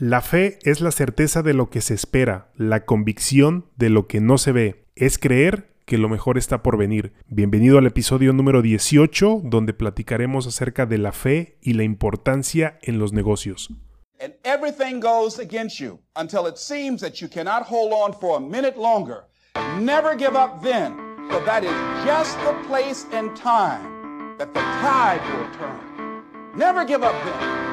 La fe es la certeza de lo que se espera, la convicción de lo que no se ve. Es creer que lo mejor está por venir. Bienvenido al episodio número 18, donde platicaremos acerca de la fe y la importancia en los negocios. and everything goes against you until it seems that you cannot hold on for a minute longer. Never give up then, for that is just the place and time that the tide will turn. Never give up then.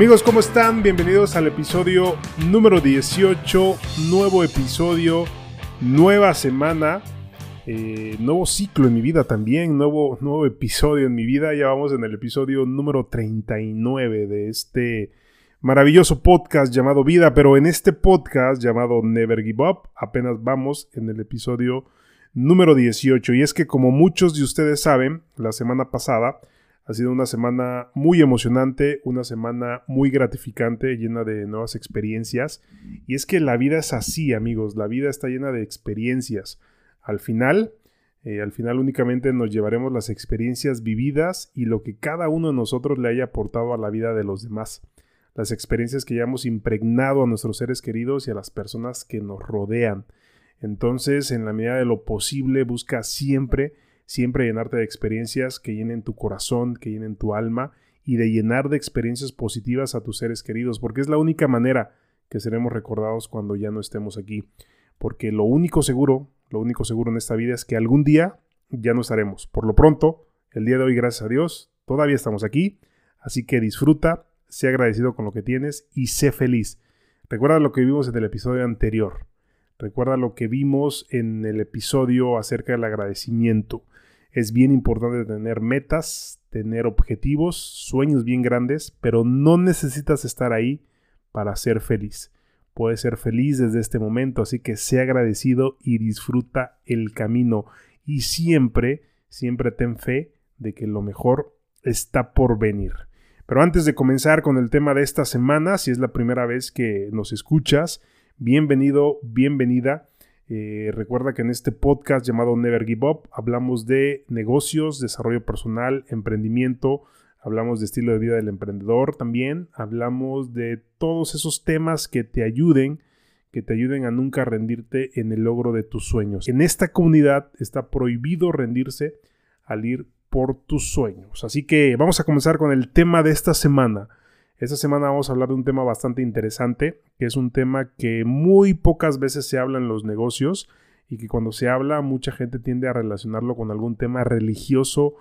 Amigos, ¿cómo están? Bienvenidos al episodio número 18, nuevo episodio, nueva semana, eh, nuevo ciclo en mi vida también, nuevo, nuevo episodio en mi vida. Ya vamos en el episodio número 39 de este maravilloso podcast llamado Vida, pero en este podcast llamado Never Give Up apenas vamos en el episodio número 18. Y es que como muchos de ustedes saben, la semana pasada ha sido una semana muy emocionante, una semana muy gratificante, llena de nuevas experiencias. Y es que la vida es así, amigos, la vida está llena de experiencias. Al final, eh, al final únicamente nos llevaremos las experiencias vividas y lo que cada uno de nosotros le haya aportado a la vida de los demás. Las experiencias que hayamos impregnado a nuestros seres queridos y a las personas que nos rodean. Entonces, en la medida de lo posible, busca siempre siempre llenarte de experiencias que llenen tu corazón, que llenen tu alma y de llenar de experiencias positivas a tus seres queridos, porque es la única manera que seremos recordados cuando ya no estemos aquí. Porque lo único seguro, lo único seguro en esta vida es que algún día ya no estaremos. Por lo pronto, el día de hoy, gracias a Dios, todavía estamos aquí, así que disfruta, sé agradecido con lo que tienes y sé feliz. Recuerda lo que vimos en el episodio anterior. Recuerda lo que vimos en el episodio acerca del agradecimiento. Es bien importante tener metas, tener objetivos, sueños bien grandes, pero no necesitas estar ahí para ser feliz. Puedes ser feliz desde este momento, así que sé agradecido y disfruta el camino. Y siempre, siempre ten fe de que lo mejor está por venir. Pero antes de comenzar con el tema de esta semana, si es la primera vez que nos escuchas, bienvenido, bienvenida. Eh, recuerda que en este podcast llamado Never Give Up hablamos de negocios, desarrollo personal, emprendimiento, hablamos de estilo de vida del emprendedor también, hablamos de todos esos temas que te ayuden, que te ayuden a nunca rendirte en el logro de tus sueños. En esta comunidad está prohibido rendirse al ir por tus sueños. Así que vamos a comenzar con el tema de esta semana. Esta semana vamos a hablar de un tema bastante interesante, que es un tema que muy pocas veces se habla en los negocios y que cuando se habla mucha gente tiende a relacionarlo con algún tema religioso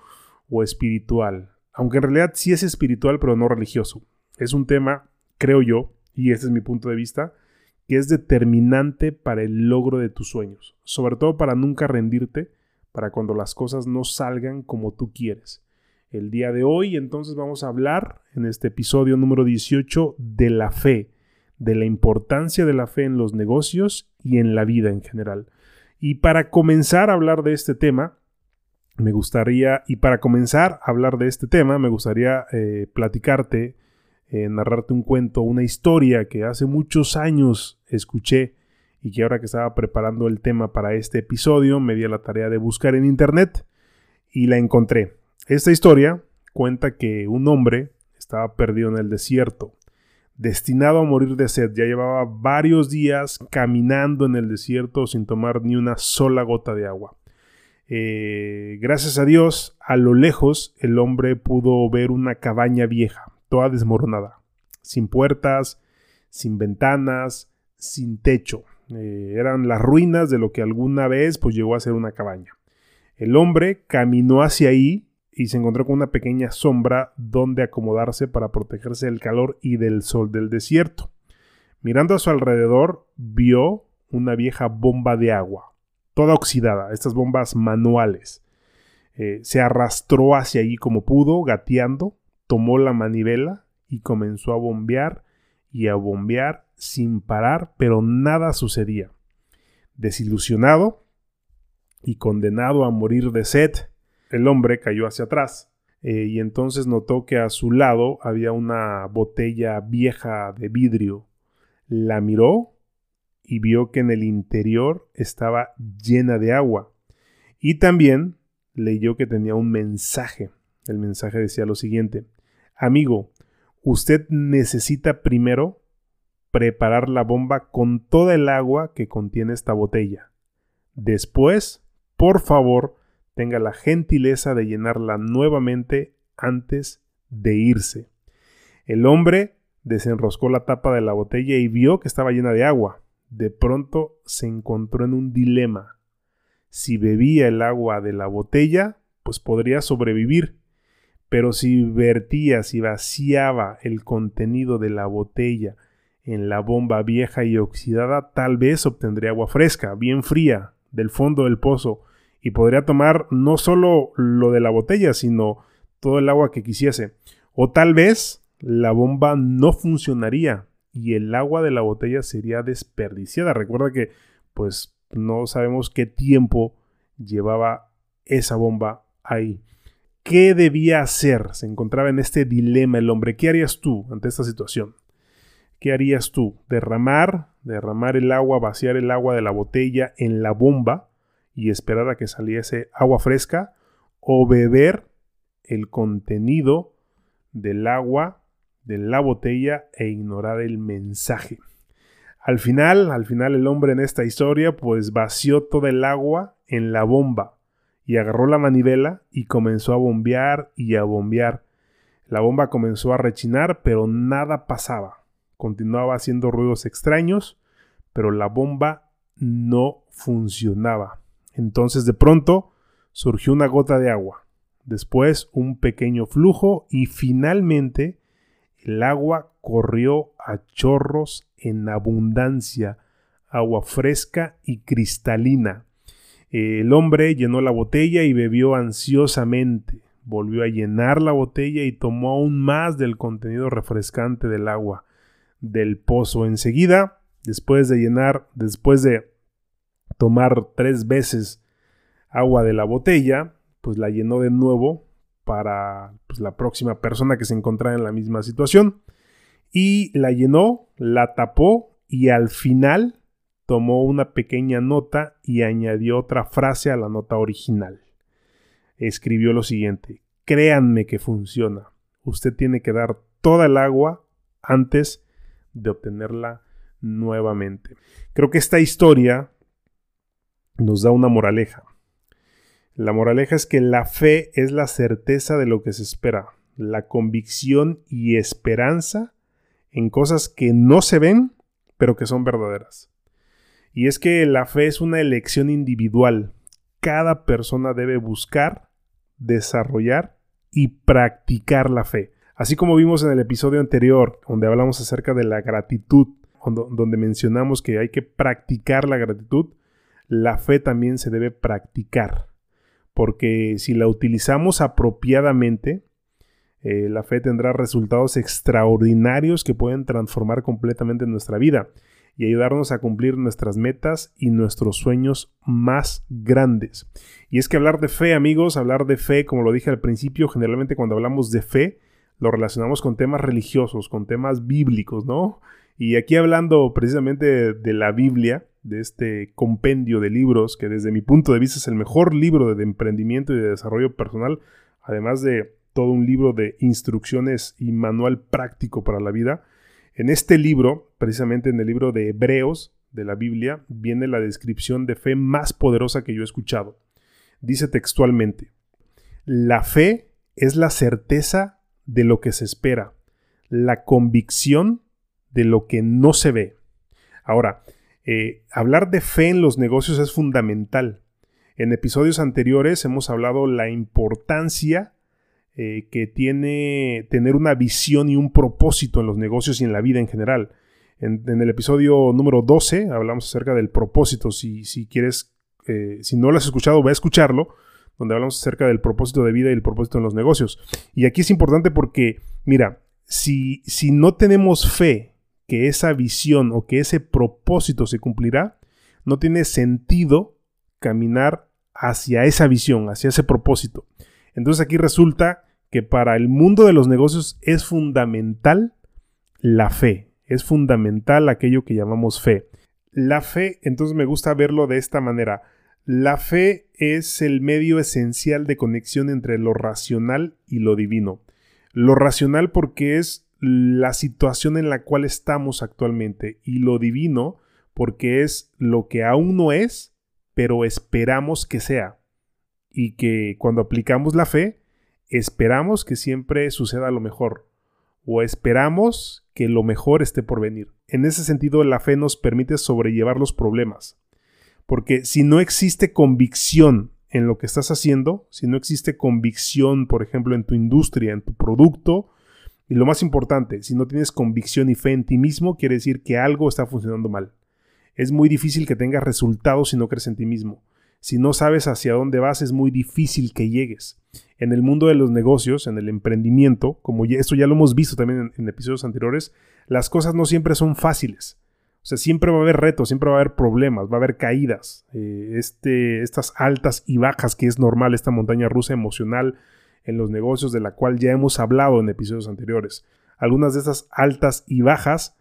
o espiritual. Aunque en realidad sí es espiritual pero no religioso. Es un tema, creo yo, y este es mi punto de vista, que es determinante para el logro de tus sueños. Sobre todo para nunca rendirte, para cuando las cosas no salgan como tú quieres el día de hoy. Entonces vamos a hablar en este episodio número 18 de la fe, de la importancia de la fe en los negocios y en la vida en general. Y para comenzar a hablar de este tema, me gustaría, y para comenzar a hablar de este tema, me gustaría eh, platicarte, eh, narrarte un cuento, una historia que hace muchos años escuché y que ahora que estaba preparando el tema para este episodio me di a la tarea de buscar en internet y la encontré. Esta historia cuenta que un hombre estaba perdido en el desierto, destinado a morir de sed. Ya llevaba varios días caminando en el desierto sin tomar ni una sola gota de agua. Eh, gracias a Dios, a lo lejos el hombre pudo ver una cabaña vieja, toda desmoronada, sin puertas, sin ventanas, sin techo. Eh, eran las ruinas de lo que alguna vez pues llegó a ser una cabaña. El hombre caminó hacia ahí y se encontró con una pequeña sombra donde acomodarse para protegerse del calor y del sol del desierto. Mirando a su alrededor, vio una vieja bomba de agua, toda oxidada, estas bombas manuales. Eh, se arrastró hacia allí como pudo, gateando, tomó la manivela y comenzó a bombear y a bombear sin parar, pero nada sucedía. Desilusionado y condenado a morir de sed, el hombre cayó hacia atrás eh, y entonces notó que a su lado había una botella vieja de vidrio. La miró y vio que en el interior estaba llena de agua. Y también leyó que tenía un mensaje. El mensaje decía lo siguiente, amigo, usted necesita primero preparar la bomba con toda el agua que contiene esta botella. Después, por favor, tenga la gentileza de llenarla nuevamente antes de irse. El hombre desenroscó la tapa de la botella y vio que estaba llena de agua. De pronto se encontró en un dilema. Si bebía el agua de la botella, pues podría sobrevivir. Pero si vertía, si vaciaba el contenido de la botella en la bomba vieja y oxidada, tal vez obtendría agua fresca, bien fría, del fondo del pozo, y podría tomar no solo lo de la botella, sino todo el agua que quisiese. O tal vez la bomba no funcionaría y el agua de la botella sería desperdiciada. Recuerda que pues no sabemos qué tiempo llevaba esa bomba ahí. ¿Qué debía hacer? Se encontraba en este dilema el hombre. ¿Qué harías tú ante esta situación? ¿Qué harías tú? ¿Derramar? ¿Derramar el agua, vaciar el agua de la botella en la bomba y esperar a que saliese agua fresca? ¿O beber el contenido del agua de la botella e ignorar el mensaje? Al final, al final el hombre en esta historia pues vació toda el agua en la bomba y agarró la manivela y comenzó a bombear y a bombear. La bomba comenzó a rechinar, pero nada pasaba. Continuaba haciendo ruidos extraños, pero la bomba no funcionaba. Entonces de pronto surgió una gota de agua, después un pequeño flujo y finalmente el agua corrió a chorros en abundancia, agua fresca y cristalina. El hombre llenó la botella y bebió ansiosamente. Volvió a llenar la botella y tomó aún más del contenido refrescante del agua del pozo. Enseguida, después de llenar, después de tomar tres veces agua de la botella, pues la llenó de nuevo para pues, la próxima persona que se encontrara en la misma situación. Y la llenó, la tapó y al final tomó una pequeña nota y añadió otra frase a la nota original. Escribió lo siguiente, créanme que funciona. Usted tiene que dar toda el agua antes de obtenerla nuevamente. Creo que esta historia nos da una moraleja. La moraleja es que la fe es la certeza de lo que se espera, la convicción y esperanza en cosas que no se ven, pero que son verdaderas. Y es que la fe es una elección individual. Cada persona debe buscar, desarrollar y practicar la fe. Así como vimos en el episodio anterior, donde hablamos acerca de la gratitud, donde mencionamos que hay que practicar la gratitud, la fe también se debe practicar. Porque si la utilizamos apropiadamente, eh, la fe tendrá resultados extraordinarios que pueden transformar completamente nuestra vida y ayudarnos a cumplir nuestras metas y nuestros sueños más grandes. Y es que hablar de fe, amigos, hablar de fe, como lo dije al principio, generalmente cuando hablamos de fe, lo relacionamos con temas religiosos, con temas bíblicos, ¿no? Y aquí hablando precisamente de, la Biblia, de este compendio de libros, que desde mi punto de vista es el mejor libro de emprendimiento y de desarrollo personal, además de todo un libro de instrucciones y manual práctico para la vida, en este libro, precisamente en el libro de Hebreos de la Biblia, viene la descripción de fe más poderosa que yo he escuchado. Dice textualmente, la fe es la certeza de lo que se espera, la convicción de lo que no se ve. Ahora, eh, hablar de fe en los negocios es fundamental. En episodios anteriores hemos hablado la importancia eh, que tiene tener una visión y un propósito en los negocios y en la vida en general. En, el episodio número 12 hablamos acerca del propósito. Si, si quieres, eh, si no lo has escuchado, ve a escucharlo, donde hablamos acerca del propósito de vida y el propósito en los negocios. Y aquí es importante porque, mira, si, si no tenemos fe que esa visión o que ese propósito se cumplirá, no tiene sentido caminar hacia esa visión, hacia ese propósito. Entonces aquí resulta que para el mundo de los negocios es fundamental la fe, es fundamental aquello que llamamos fe. La fe, entonces me gusta verlo de esta manera. La fe es el medio esencial de conexión entre lo racional y lo divino. Lo racional porque es la situación en la cual estamos actualmente y lo divino porque es lo que aún no es, pero esperamos que sea. Y que cuando aplicamos la fe, esperamos que siempre suceda lo mejor o esperamos que lo mejor esté por venir. En ese sentido, la fe nos permite sobrellevar los problemas. Porque si no existe convicción en lo que estás haciendo, si no existe convicción, por ejemplo, en tu industria, en tu producto, y lo más importante, si no tienes convicción y fe en ti mismo, quiere decir que algo está funcionando mal. Es muy difícil que tengas resultados si no crees en ti mismo. Si no sabes hacia dónde vas, es muy difícil que llegues. En el mundo de los negocios, en el emprendimiento, como esto ya lo hemos visto también en, episodios anteriores, las cosas no siempre son fáciles. O sea, siempre va a haber retos, siempre va a haber problemas, va a haber caídas. Eh, este, estas altas y bajas que es normal, esta montaña rusa emocional en los negocios de la cual ya hemos hablado en episodios anteriores. Algunas de estas altas y bajas,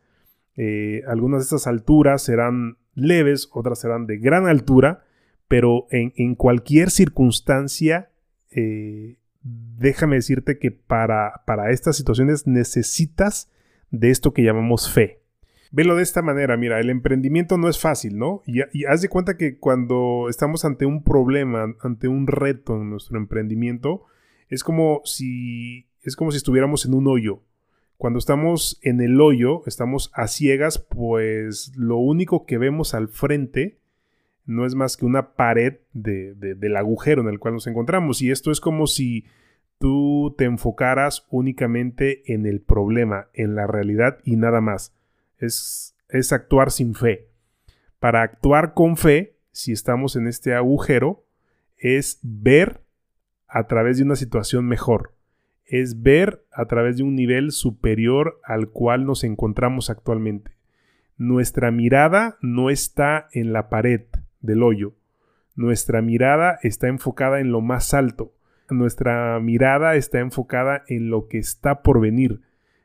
eh, algunas de estas alturas serán leves, otras serán de gran altura, pero en, cualquier circunstancia, eh, déjame decirte que para, para estas situaciones necesitas de esto que llamamos fe. Velo de esta manera, mira, el emprendimiento no es fácil, ¿no? Y, haz de cuenta que cuando estamos ante un problema, ante un reto en nuestro emprendimiento, es como si, es como si estuviéramos en un hoyo. Cuando estamos en el hoyo, estamos a ciegas, pues lo único que vemos al frente no es más que una pared de, del agujero en el cual nos encontramos. Y esto es como si tú te enfocaras únicamente en el problema, en la realidad y nada más. Es, es actuar sin fe. Para actuar con fe, si estamos en este agujero, es ver a través de una situación mejor. Es ver a través de un nivel superior al cual nos encontramos actualmente. Nuestra mirada no está en la pared del hoyo. Nuestra mirada está enfocada en lo más alto. Nuestra mirada está enfocada en lo que está por venir.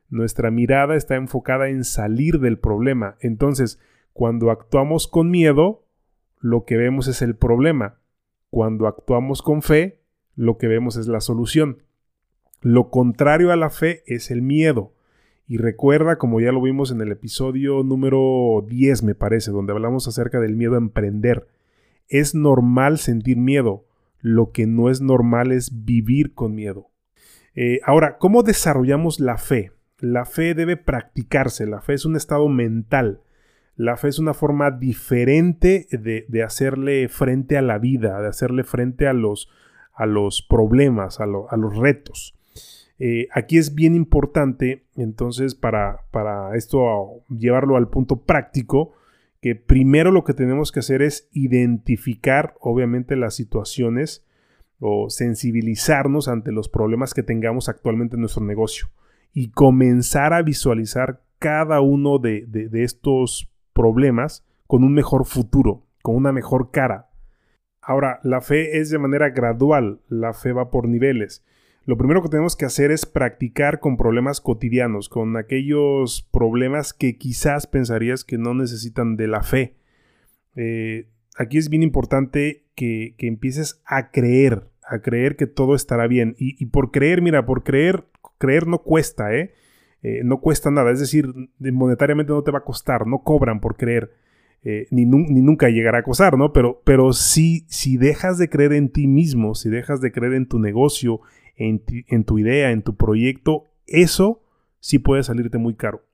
Nuestra mirada está enfocada en salir del problema. Entonces, cuando actuamos con miedo, lo que vemos es el problema. Cuando actuamos con fe, lo que vemos es la solución. Lo contrario a la fe es el miedo. Y recuerda, como ya lo vimos en el episodio número 10, me parece, donde hablamos acerca del miedo a emprender. Es normal sentir miedo. Lo que no es normal es vivir con miedo. Eh, ahora, ¿cómo desarrollamos la fe? La fe debe practicarse. La fe es un estado mental. La fe es una forma diferente de hacerle frente a la vida, de hacerle frente a los, a los problemas, a, los retos. Eh, aquí es bien importante, entonces, para, para esto llevarlo al punto práctico, que primero lo que tenemos que hacer es identificar, obviamente, las situaciones o sensibilizarnos ante los problemas que tengamos actualmente en nuestro negocio y comenzar a visualizar cada uno de estos problemas con un mejor futuro, con una mejor cara, Ahora, la fe es de manera gradual, la fe va por niveles. Lo primero que tenemos que hacer es practicar con problemas cotidianos, con aquellos problemas que quizás pensarías que no necesitan de la fe. Eh, aquí es bien importante que, empieces a creer, a creer que todo estará bien. Y, por creer, mira, por creer, creer no cuesta, ¿eh? ¿eh? No cuesta nada, es decir, monetariamente no te va a costar, no cobran por creer. Eh, ni, nunca llegará a acosar, ¿no? Pero, pero si, si dejas de creer en ti mismo, si dejas de creer en tu negocio, en, en tu idea, en tu proyecto, eso sí puede salirte muy caro.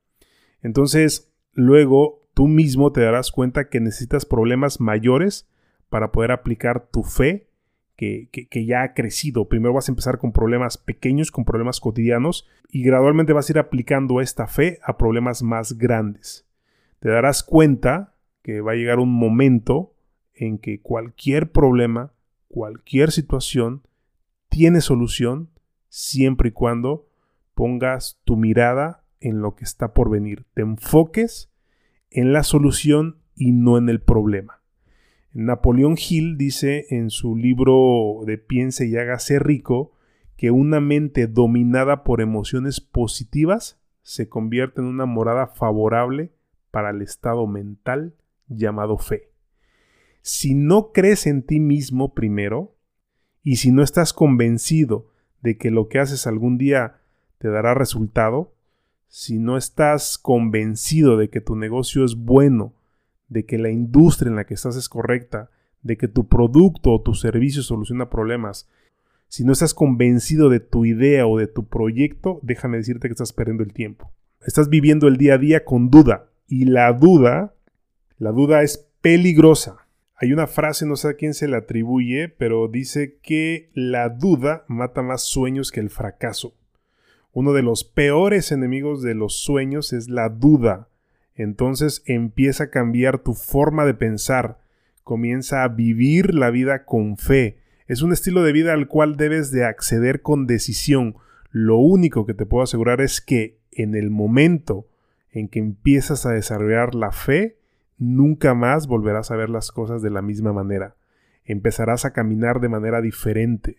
Entonces, luego tú mismo te darás cuenta que necesitas problemas mayores para poder aplicar tu fe que, que, ya ha crecido. Primero vas a empezar con problemas pequeños, con problemas cotidianos, y gradualmente vas a ir aplicando esta fe a problemas más grandes. Te darás cuenta que va a llegar un momento en que cualquier problema, cualquier situación, tiene solución siempre y cuando pongas tu mirada en lo que está por venir, te enfoques en la solución y no en el problema. Napoleón Hill dice en su libro de Piense y hágase rico que una mente dominada por emociones positivas se convierte en una morada favorable para el estado mental llamado fe. Si no crees en ti mismo primero, y si no estás convencido de que lo que haces algún día te dará resultado, si no estás convencido de que tu negocio es bueno, de que la industria en la que estás es correcta, de que tu producto o tu servicio soluciona problemas, si no estás convencido de tu idea o de tu proyecto, déjame decirte que estás perdiendo el tiempo. Estás viviendo el día a día con duda y la duda, la duda es peligrosa. Hay una frase, no sé a quién se le atribuye, pero dice que la duda mata más sueños que el fracaso. Uno de los peores enemigos de los sueños es la duda. Entonces empieza a cambiar tu forma de pensar, comienza a vivir la vida con fe. Es un estilo de vida al cual debes de acceder con decisión. Lo único que te puedo asegurar es que en el momento en que empiezas a desarrollar la fe, nunca más volverás a ver las cosas de la misma manera. Empezarás a caminar de manera diferente.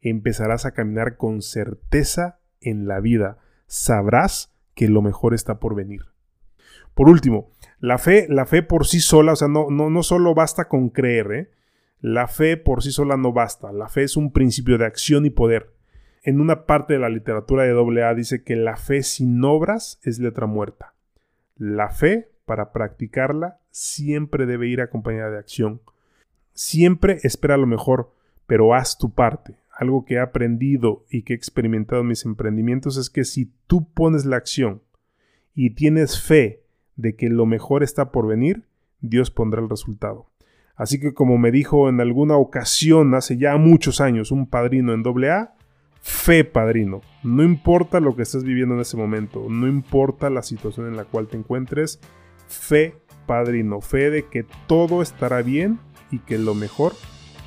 Empezarás a caminar con certeza en la vida. Sabrás que lo mejor está por venir. Por último, la fe, la fe por sí sola, o sea, no, no, no solo basta con creer, ¿eh? La fe por sí sola no basta. La fe es un principio de acción y poder. En una parte de la literatura de AA dice que la fe sin obras es letra muerta. La fe para practicarla siempre debe ir acompañada de acción. Siempre espera lo mejor, pero haz tu parte. Algo que he aprendido y que he experimentado en mis emprendimientos es que si tú pones la acción y tienes fe de que lo mejor está por venir, Dios pondrá el resultado. Así que como me dijo en alguna ocasión hace ya muchos años un padrino en AA, fe padrino. No importa lo que estés viviendo en ese momento, no importa la situación en la cual te encuentres, fe, padrino, fe de que todo estará bien y que lo mejor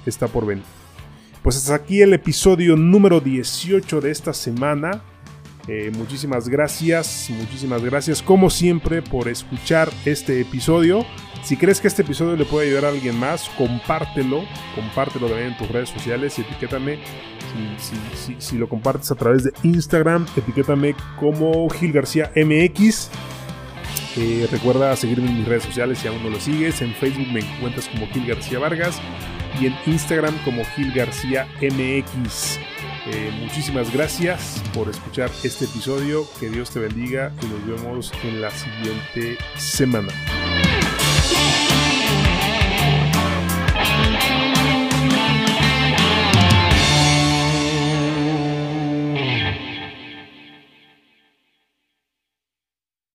está por venir. Pues hasta aquí el episodio número 18 de esta semana. Eh, muchísimas gracias, muchísimas gracias como siempre por escuchar este episodio. Si crees que este episodio le puede ayudar a alguien más, compártelo, compártelo también en tus redes sociales y etiquétame. Si, lo compartes a través de Instagram, etiquétame como Gil García MX. Eh, recuerda seguirme en mis redes sociales si aún no lo sigues. En Facebook me encuentras como Gil García Vargas y en Instagram como Gil García MX. Eh, muchísimas gracias por escuchar este episodio. Que Dios te bendiga y nos vemos en la siguiente semana.